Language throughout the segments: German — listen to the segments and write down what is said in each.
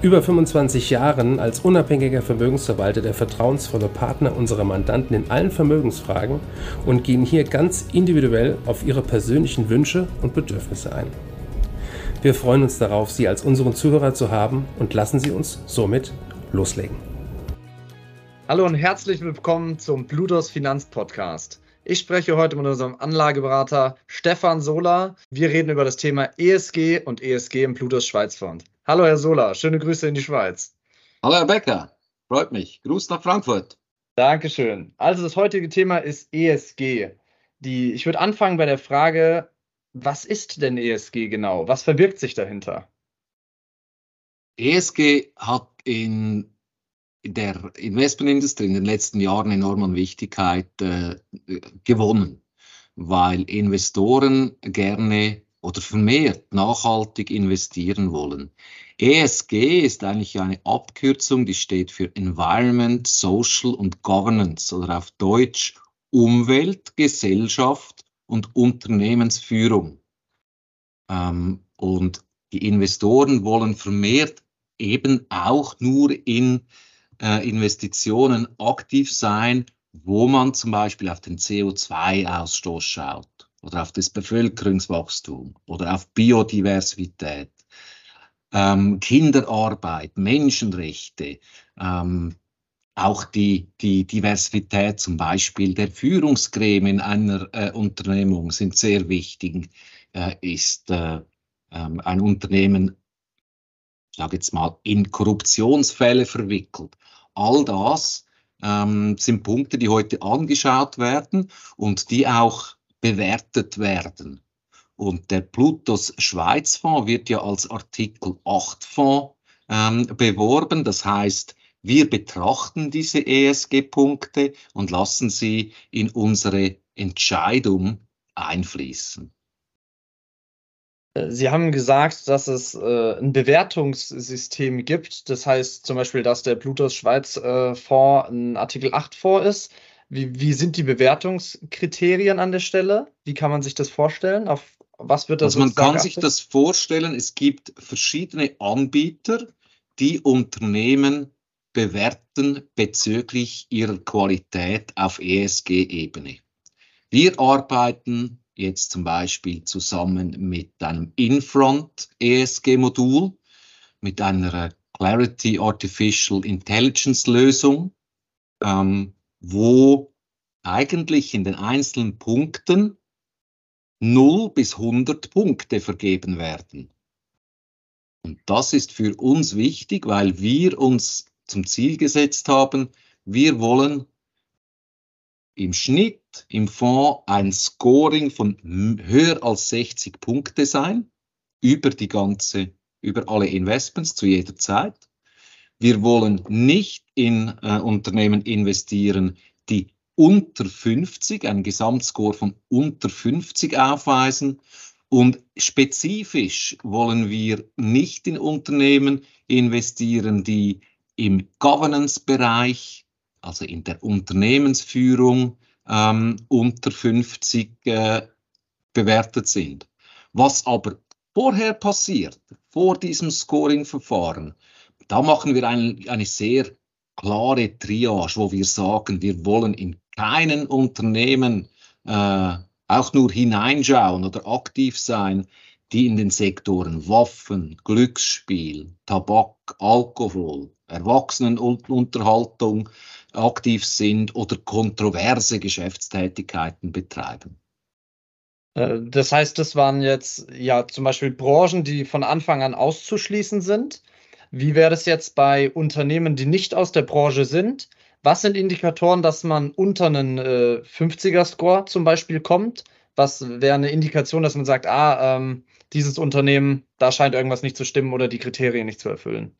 über 25 Jahren als unabhängiger Vermögensverwalter der vertrauensvolle Partner unserer Mandanten in allen Vermögensfragen und gehen hier ganz individuell auf ihre persönlichen Wünsche und Bedürfnisse ein. Wir freuen uns darauf, Sie als unseren Zuhörer zu haben und lassen Sie uns somit loslegen. Hallo und herzlich willkommen zum Blutos Finanz Podcast. Ich spreche heute mit unserem Anlageberater Stefan Sola. Wir reden über das Thema ESG und ESG im Plutos Schweizfonds. Hallo Herr Sola, schöne Grüße in die Schweiz. Hallo Herr Becker, freut mich. Gruß nach Frankfurt. Dankeschön. Also das heutige Thema ist ESG. Die, ich würde anfangen bei der Frage, was ist denn ESG genau? Was verbirgt sich dahinter? ESG hat in der Investmentindustrie in den letzten Jahren enorm an Wichtigkeit äh, gewonnen, weil Investoren gerne oder vermehrt nachhaltig investieren wollen. ESG ist eigentlich eine Abkürzung, die steht für Environment, Social und Governance oder auf Deutsch Umwelt, Gesellschaft und Unternehmensführung. Ähm, und die Investoren wollen vermehrt eben auch nur in äh, Investitionen aktiv sein, wo man zum Beispiel auf den CO2-Ausstoß schaut oder auf das Bevölkerungswachstum oder auf Biodiversität, ähm, Kinderarbeit, Menschenrechte, ähm, auch die, die Diversität zum Beispiel der Führungsgremien einer äh, Unternehmung sind sehr wichtig. Äh, ist äh, ähm, ein Unternehmen, ich sage jetzt mal, in Korruptionsfälle verwickelt. All das ähm, sind Punkte, die heute angeschaut werden und die auch bewertet werden. Und der Plutos Schweizfonds wird ja als Artikel 8 Fonds ähm, beworben. Das heißt, wir betrachten diese ESG-Punkte und lassen sie in unsere Entscheidung einfließen. Sie haben gesagt, dass es äh, ein Bewertungssystem gibt. Das heißt zum Beispiel, dass der Plutos Schweiz äh, Fonds ein Artikel 8 Fonds ist. Wie, wie sind die Bewertungskriterien an der Stelle? Wie kann man sich das vorstellen? Auf was wird das? Also man kann achtet? sich das vorstellen, es gibt verschiedene Anbieter, die Unternehmen bewerten bezüglich ihrer Qualität auf ESG-Ebene. Wir arbeiten jetzt zum Beispiel zusammen mit einem Infront ESG-Modul, mit einer Clarity Artificial Intelligence Lösung. Ähm, wo eigentlich in den einzelnen Punkten 0 bis 100 Punkte vergeben werden. Und das ist für uns wichtig, weil wir uns zum Ziel gesetzt haben, wir wollen im Schnitt im Fonds ein Scoring von höher als 60 Punkte sein, über die ganze, über alle Investments zu jeder Zeit. Wir wollen nicht in äh, Unternehmen investieren, die unter 50, einen Gesamtscore von unter 50 aufweisen. Und spezifisch wollen wir nicht in Unternehmen investieren, die im Governance-Bereich, also in der Unternehmensführung, ähm, unter 50 äh, bewertet sind. Was aber vorher passiert, vor diesem Scoring-Verfahren, da machen wir ein, eine sehr klare Triage, wo wir sagen, wir wollen in keinen Unternehmen äh, auch nur hineinschauen oder aktiv sein, die in den Sektoren Waffen, Glücksspiel, Tabak, Alkohol, Erwachsenenunterhaltung aktiv sind oder kontroverse Geschäftstätigkeiten betreiben. Äh, das heißt, das waren jetzt ja zum Beispiel Branchen, die von Anfang an auszuschließen sind. Wie wäre es jetzt bei Unternehmen, die nicht aus der Branche sind? Was sind Indikatoren, dass man unter einen äh, 50er-Score zum Beispiel kommt? Was wäre eine Indikation, dass man sagt, ah, ähm, dieses Unternehmen, da scheint irgendwas nicht zu stimmen oder die Kriterien nicht zu erfüllen?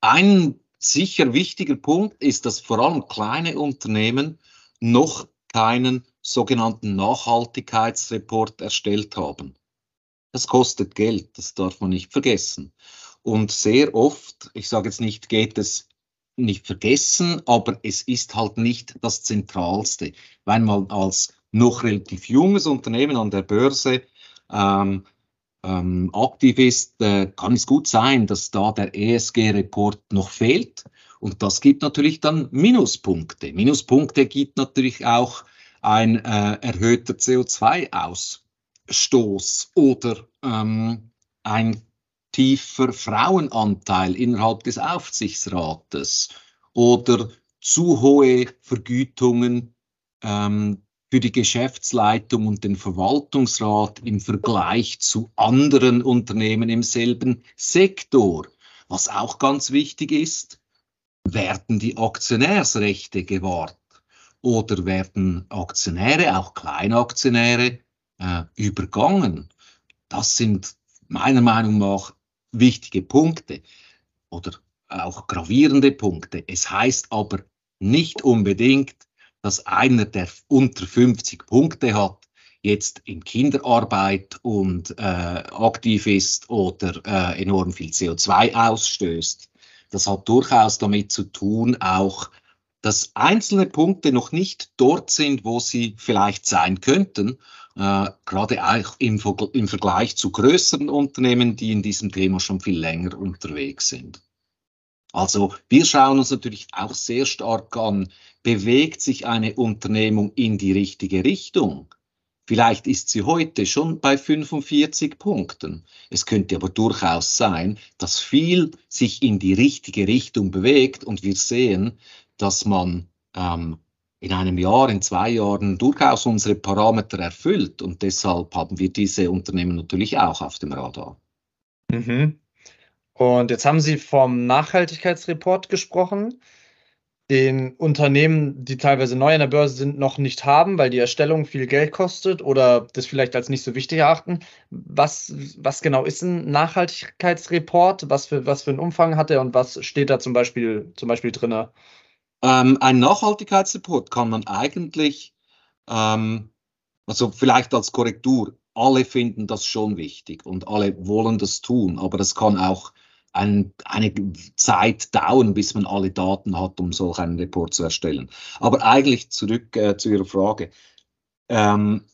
Ein sicher wichtiger Punkt ist, dass vor allem kleine Unternehmen noch keinen sogenannten Nachhaltigkeitsreport erstellt haben. Das kostet Geld, das darf man nicht vergessen. Und sehr oft, ich sage jetzt nicht, geht es nicht vergessen, aber es ist halt nicht das Zentralste. Wenn man als noch relativ junges Unternehmen an der Börse ähm, ähm, aktiv ist, äh, kann es gut sein, dass da der ESG-Report noch fehlt. Und das gibt natürlich dann Minuspunkte. Minuspunkte gibt natürlich auch ein äh, erhöhter CO2-Ausstoß oder ähm, ein tiefer Frauenanteil innerhalb des Aufsichtsrates oder zu hohe Vergütungen ähm, für die Geschäftsleitung und den Verwaltungsrat im Vergleich zu anderen Unternehmen im selben Sektor. Was auch ganz wichtig ist, werden die Aktionärsrechte gewahrt oder werden Aktionäre, auch Kleinaktionäre, äh, übergangen? Das sind meiner Meinung nach wichtige Punkte oder auch gravierende Punkte. Es heißt aber nicht unbedingt, dass einer, der unter 50 Punkte hat, jetzt in Kinderarbeit und äh, aktiv ist oder äh, enorm viel CO2 ausstößt. Das hat durchaus damit zu tun, auch dass einzelne Punkte noch nicht dort sind, wo sie vielleicht sein könnten, äh, gerade auch im, im Vergleich zu größeren Unternehmen, die in diesem Thema schon viel länger unterwegs sind. Also wir schauen uns natürlich auch sehr stark an, bewegt sich eine Unternehmung in die richtige Richtung? Vielleicht ist sie heute schon bei 45 Punkten. Es könnte aber durchaus sein, dass viel sich in die richtige Richtung bewegt und wir sehen, dass man ähm, in einem Jahr, in zwei Jahren durchaus unsere Parameter erfüllt und deshalb haben wir diese Unternehmen natürlich auch auf dem Radar. Mhm. Und jetzt haben Sie vom Nachhaltigkeitsreport gesprochen, den Unternehmen, die teilweise neu an der Börse sind, noch nicht haben, weil die Erstellung viel Geld kostet oder das vielleicht als nicht so wichtig erachten. Was, was genau ist ein Nachhaltigkeitsreport? Was für, was für einen Umfang hat er und was steht da zum Beispiel, zum Beispiel drin? Ähm, ein Nachhaltigkeitsreport kann man eigentlich, ähm, also vielleicht als Korrektur, alle finden das schon wichtig und alle wollen das tun, aber es kann auch ein, eine Zeit dauern, bis man alle Daten hat, um solch einen Report zu erstellen. Aber eigentlich zurück äh, zu Ihrer Frage. Ähm,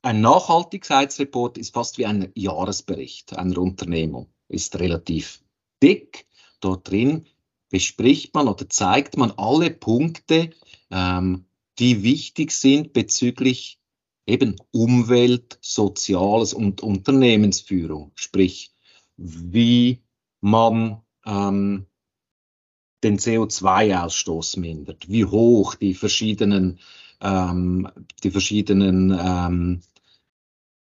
ein Nachhaltigkeitsreport ist fast wie ein Jahresbericht einer Unternehmung, ist relativ dick. Dort drin bespricht man oder zeigt man alle Punkte, ähm, die wichtig sind bezüglich eben Umwelt, Soziales und Unternehmensführung. Sprich, wie man ähm, den CO2-Ausstoß mindert, wie hoch die verschiedenen, ähm, die verschiedenen ähm,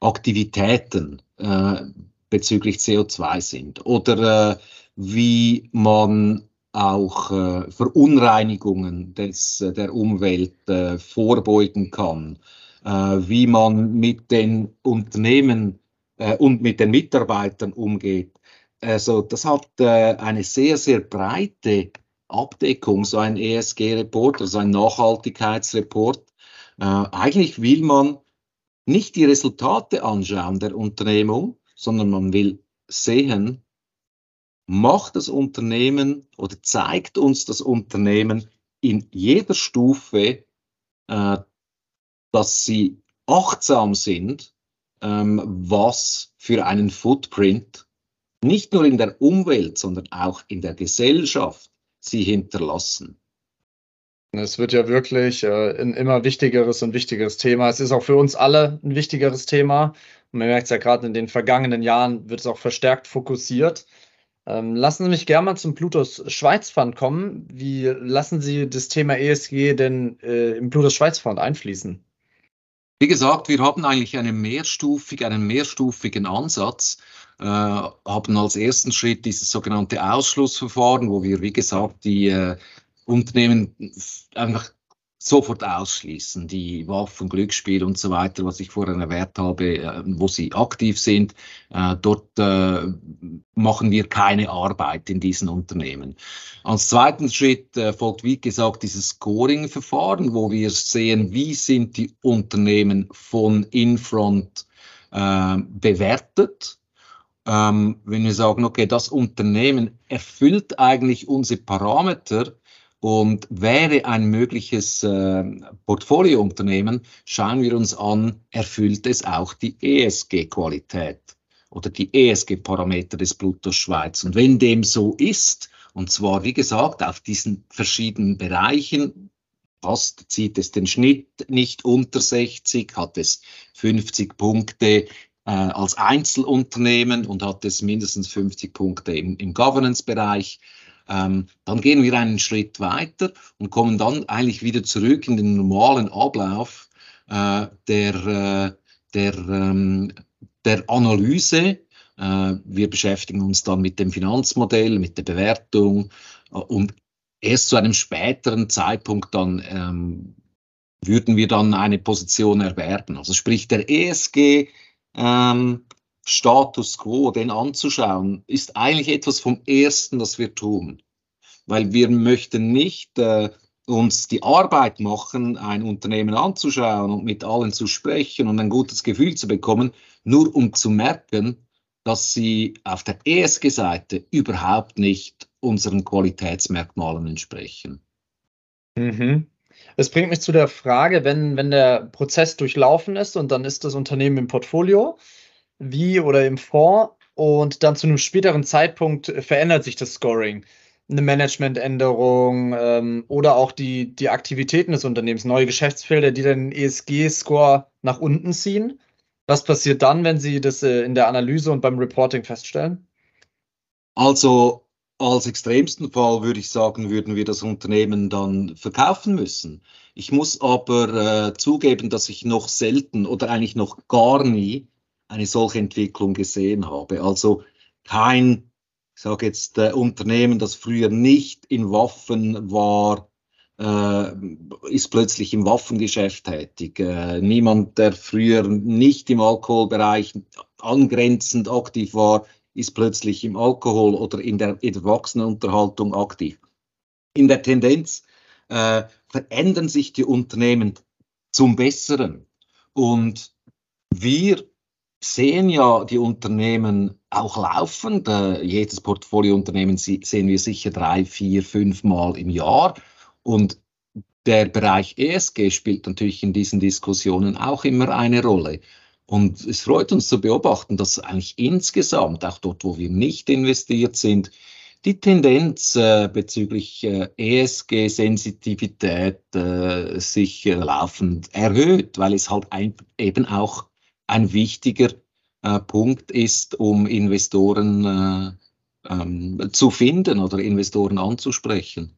Aktivitäten äh, bezüglich CO2 sind oder äh, wie man auch äh, Verunreinigungen des, der Umwelt äh, vorbeugen kann, äh, wie man mit den Unternehmen äh, und mit den Mitarbeitern umgeht. Also das hat äh, eine sehr, sehr breite Abdeckung, so ein ESG-Report, also ein Nachhaltigkeitsreport. Äh, eigentlich will man nicht die Resultate anschauen der Unternehmung, sondern man will sehen, macht das Unternehmen oder zeigt uns das Unternehmen in jeder Stufe, äh, dass sie achtsam sind, ähm, was für einen Footprint nicht nur in der Umwelt, sondern auch in der Gesellschaft sie hinterlassen. Es wird ja wirklich äh, ein immer wichtigeres und wichtigeres Thema. Es ist auch für uns alle ein wichtigeres Thema. Und man merkt es ja gerade in den vergangenen Jahren, wird es auch verstärkt fokussiert. Ähm, lassen Sie mich gerne mal zum Plutos Schweiz Fund kommen. Wie lassen Sie das Thema ESG denn äh, im Plutos Schweiz Fund einfließen? Wie gesagt, wir haben eigentlich einen, mehrstufig, einen mehrstufigen Ansatz, äh, haben als ersten Schritt dieses sogenannte Ausschlussverfahren, wo wir, wie gesagt, die äh, Unternehmen einfach sofort ausschließen. Die Waffen, Glücksspiel und so weiter, was ich vorhin erwähnt habe, äh, wo sie aktiv sind, äh, dort äh, machen wir keine Arbeit in diesen Unternehmen. Als zweiten Schritt folgt, wie gesagt, dieses Scoring-Verfahren, wo wir sehen, wie sind die Unternehmen von Infront bewertet. Ähm, wenn wir sagen, okay, das Unternehmen erfüllt eigentlich unsere Parameter, und wäre ein mögliches äh, Portfoliounternehmen, schauen wir uns an, erfüllt es auch die ESG-Qualität oder die ESG-Parameter des Plutos Schweiz. Und wenn dem so ist, und zwar, wie gesagt, auf diesen verschiedenen Bereichen, passt, zieht es den Schnitt nicht unter 60, hat es 50 Punkte äh, als Einzelunternehmen und hat es mindestens 50 Punkte im, im Governance-Bereich, ähm, dann gehen wir einen Schritt weiter und kommen dann eigentlich wieder zurück in den normalen Ablauf äh, der, äh, der, ähm, der Analyse. Äh, wir beschäftigen uns dann mit dem Finanzmodell, mit der Bewertung äh, und erst zu einem späteren Zeitpunkt dann ähm, würden wir dann eine Position erwerben. Also sprich der ESG ähm, Status quo, den anzuschauen, ist eigentlich etwas vom Ersten, das wir tun. Weil wir möchten nicht äh, uns die Arbeit machen, ein Unternehmen anzuschauen und mit allen zu sprechen und ein gutes Gefühl zu bekommen, nur um zu merken, dass sie auf der ESG-Seite überhaupt nicht unseren Qualitätsmerkmalen entsprechen. Mhm. Es bringt mich zu der Frage, wenn, wenn der Prozess durchlaufen ist und dann ist das Unternehmen im Portfolio, wie oder im Fonds und dann zu einem späteren Zeitpunkt verändert sich das Scoring. Eine Managementänderung ähm, oder auch die, die Aktivitäten des Unternehmens, neue Geschäftsfelder, die den ESG-Score nach unten ziehen. Was passiert dann, wenn Sie das äh, in der Analyse und beim Reporting feststellen? Also als extremsten Fall würde ich sagen, würden wir das Unternehmen dann verkaufen müssen. Ich muss aber äh, zugeben, dass ich noch selten oder eigentlich noch gar nie eine solche Entwicklung gesehen habe. Also kein, ich sage jetzt, äh, Unternehmen, das früher nicht in Waffen war, äh, ist plötzlich im Waffengeschäft tätig. Äh, niemand, der früher nicht im Alkoholbereich angrenzend aktiv war, ist plötzlich im Alkohol oder in der, Erwachsenenunterhaltung aktiv. In der Tendenz äh, verändern sich die Unternehmen zum Besseren. Und wir sehen ja die Unternehmen auch laufend. Äh, jedes Portfoliounternehmen sehen wir sicher drei, vier, fünf Mal im Jahr. Und der Bereich ESG spielt natürlich in diesen Diskussionen auch immer eine Rolle. Und es freut uns zu beobachten, dass eigentlich insgesamt, auch dort, wo wir nicht investiert sind, die Tendenz äh, bezüglich äh, ESG-Sensitivität äh, sich äh, laufend erhöht, weil es halt ein, eben auch ein wichtiger äh, Punkt ist, um Investoren äh, ähm, zu finden oder Investoren anzusprechen.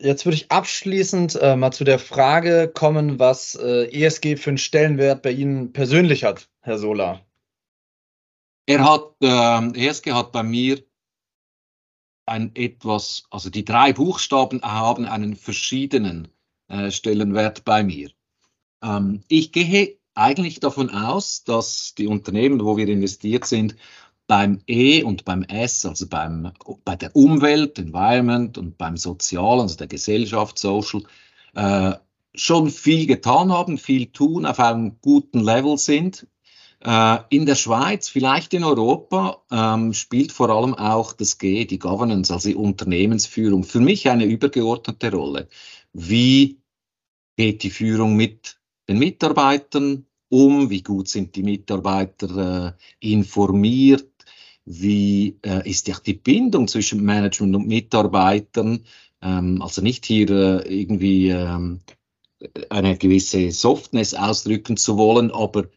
Jetzt würde ich abschließend äh, mal zu der Frage kommen, was äh, ESG für einen Stellenwert bei Ihnen persönlich hat, Herr Sola. Er hat, äh, ESG hat bei mir ein etwas, also die drei Buchstaben haben einen verschiedenen äh, Stellenwert bei mir. Ähm, ich gehe eigentlich davon aus, dass die Unternehmen, wo wir investiert sind, beim E und beim S, also beim, bei der Umwelt, Environment und beim Sozialen, also der Gesellschaft, Social, äh, schon viel getan haben, viel tun, auf einem guten Level sind. Äh, in der Schweiz, vielleicht in Europa, ähm, spielt vor allem auch das G, die Governance, also die Unternehmensführung, für mich eine übergeordnete Rolle. Wie geht die Führung mit den Mitarbeitern um, wie gut sind die Mitarbeiter äh, informiert, wie äh, ist die Bindung zwischen Management und Mitarbeitern, ähm, also nicht hier äh, irgendwie ähm, eine gewisse Softness ausdrücken zu wollen, aber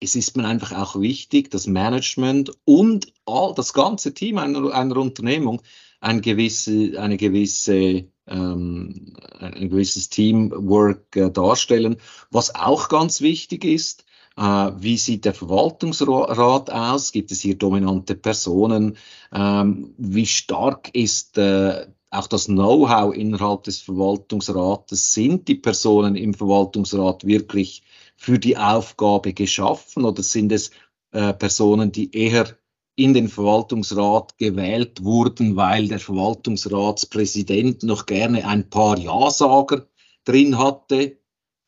es ist mir einfach auch wichtig, dass Management und all, das ganze Team einer, einer Unternehmung ein gewisse, eine gewisse ähm, ein gewisses Teamwork äh, darstellen. Was auch ganz wichtig ist, äh, wie sieht der Verwaltungsrat aus? Gibt es hier dominante Personen? Ähm, wie stark ist äh, auch das Know-how innerhalb des Verwaltungsrates, sind die Personen im Verwaltungsrat wirklich für die Aufgabe geschaffen oder sind es äh, Personen, die eher in den Verwaltungsrat gewählt wurden, weil der Verwaltungsratspräsident noch gerne ein paar Ja-Sager drin hatte.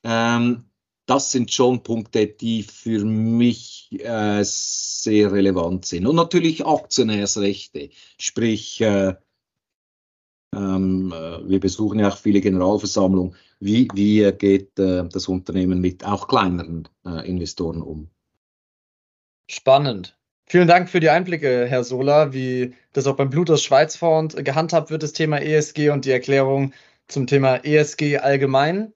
Ähm, das sind schon Punkte, die für mich äh, sehr relevant sind. Und natürlich Aktionärsrechte, sprich, äh, ähm, äh, wir besuchen ja auch viele Generalversammlungen. Wie, wie geht äh, das Unternehmen mit auch kleineren äh, Investoren um? Spannend. Vielen Dank für die Einblicke, Herr Sola, wie das auch beim Blutos Schweizfonds gehandhabt wird, das Thema ESG und die Erklärung zum Thema ESG allgemein.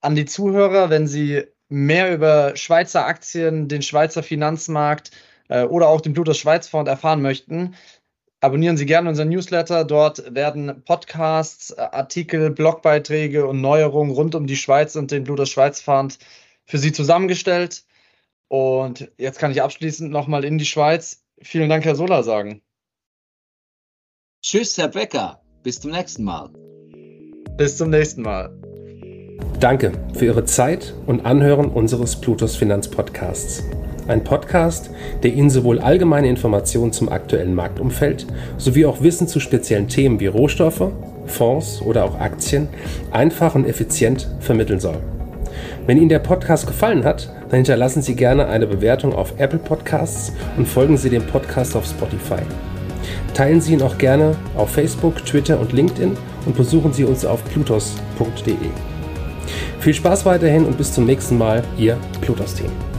An die Zuhörer, wenn Sie mehr über Schweizer Aktien, den Schweizer Finanzmarkt äh, oder auch den Blutos Schweizfonds erfahren möchten, abonnieren Sie gerne unseren Newsletter. Dort werden Podcasts, Artikel, Blogbeiträge und Neuerungen rund um die Schweiz und den Blutos Schweizfonds für Sie zusammengestellt. Und jetzt kann ich abschließend nochmal in die Schweiz. Vielen Dank, Herr Sola, sagen. Tschüss, Herr Becker. Bis zum nächsten Mal. Bis zum nächsten Mal. Danke für Ihre Zeit und Anhören unseres Plutos Finanzpodcasts. Ein Podcast, der Ihnen sowohl allgemeine Informationen zum aktuellen Marktumfeld sowie auch Wissen zu speziellen Themen wie Rohstoffe, Fonds oder auch Aktien einfach und effizient vermitteln soll. Wenn Ihnen der Podcast gefallen hat, dann hinterlassen Sie gerne eine Bewertung auf Apple Podcasts und folgen Sie dem Podcast auf Spotify. Teilen Sie ihn auch gerne auf Facebook, Twitter und LinkedIn und besuchen Sie uns auf plutos.de. Viel Spaß weiterhin und bis zum nächsten Mal, Ihr Plutos-Team.